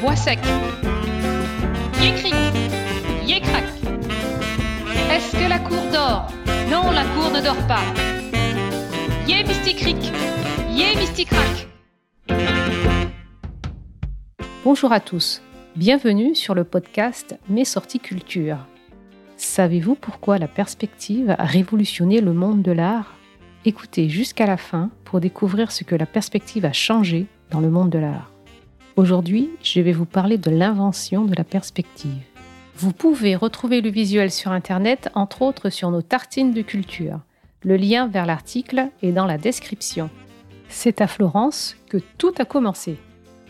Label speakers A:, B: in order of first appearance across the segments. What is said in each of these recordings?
A: Bois sec. Yécric, yécrac. Est-ce que la cour dort? Non, la cour ne dort pas. Yé mysticric, yé mysticrac.
B: Bonjour à tous, bienvenue sur le podcast Mes sorties culture. Savez-vous pourquoi la perspective a révolutionné le monde de l'art? Écoutez jusqu'à la fin pour découvrir ce que la perspective a changé dans le monde de l'art. Aujourd'hui, je vais vous parler de l'invention de la perspective. Vous pouvez retrouver le visuel sur Internet, entre autres sur nos tartines de culture. Le lien vers l'article est dans la description. C'est à Florence que tout a commencé.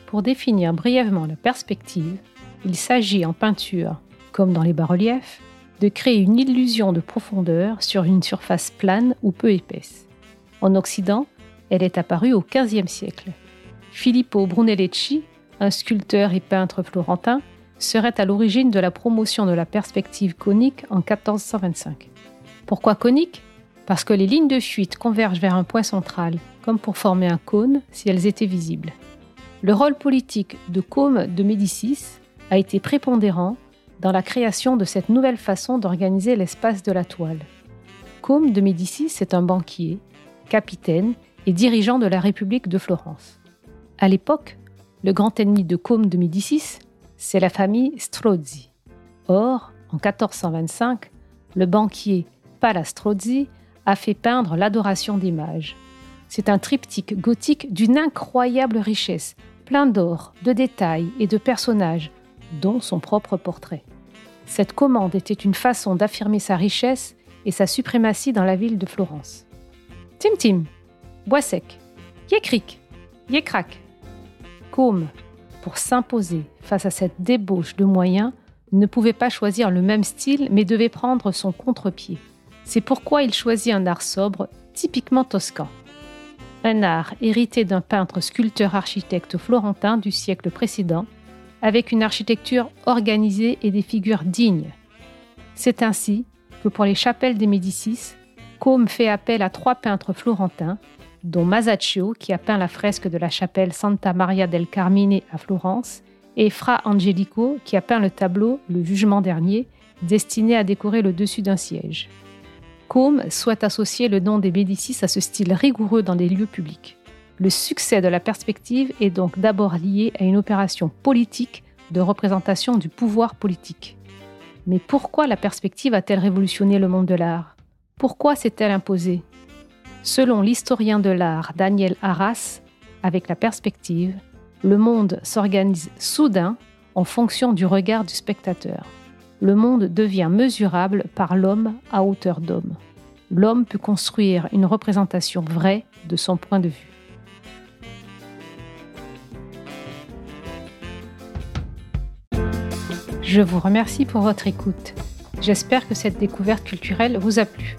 B: Pour définir brièvement la perspective, il s'agit en peinture, comme dans les bas-reliefs, de créer une illusion de profondeur sur une surface plane ou peu épaisse. En Occident, elle est apparue au XVe siècle. Filippo Brunelleschi, un sculpteur et peintre florentin, serait à l'origine de la promotion de la perspective conique en 1425. Pourquoi conique? Parce que les lignes de fuite convergent vers un point central, comme pour former un cône si elles étaient visibles. Le rôle politique de Côme de Médicis a été prépondérant dans la création de cette nouvelle façon d'organiser l'espace de la toile. Côme de Médicis est un banquier, capitaine et dirigeant de la République de Florence. À l'époque, le grand ennemi de Côme de Médicis, c'est la famille Strozzi. Or, en 1425, le banquier Palastrozzi a fait peindre l'adoration des mages. C'est un triptyque gothique d'une incroyable richesse, plein d'or, de détails et de personnages, dont son propre portrait. Cette commande était une façon d'affirmer sa richesse et sa suprématie dans la ville de Florence. Tim Tim, Bois sec, Yécrac, Côme, pour s'imposer face à cette débauche de moyens, ne pouvait pas choisir le même style mais devait prendre son contre-pied. C'est pourquoi il choisit un art sobre, typiquement toscan. Un art hérité d'un peintre sculpteur-architecte florentin du siècle précédent, avec une architecture organisée et des figures dignes. C'est ainsi que pour les chapelles des Médicis, Côme fait appel à trois peintres florentins, dont Masaccio, qui a peint la fresque de la chapelle Santa Maria del Carmine à Florence, et Fra Angelico, qui a peint le tableau Le Jugement dernier, destiné à décorer le dessus d'un siège. Côme souhaite associer le nom des Médicis à ce style rigoureux dans les lieux publics. Le succès de la perspective est donc d'abord lié à une opération politique de représentation du pouvoir politique. Mais pourquoi la perspective a-t-elle révolutionné le monde de l'art? Pourquoi s'est-elle imposée? Selon l'historien de l'art Daniel Arras, avec la perspective, le monde s'organise soudain en fonction du regard du spectateur. Le monde devient mesurable par l'homme à hauteur d'homme. L'homme peut construire une représentation vraie de son point de vue. Je vous remercie pour votre écoute. J'espère que cette découverte culturelle vous a plu.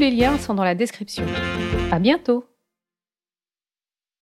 B: Tous les liens sont dans la description. À bientôt!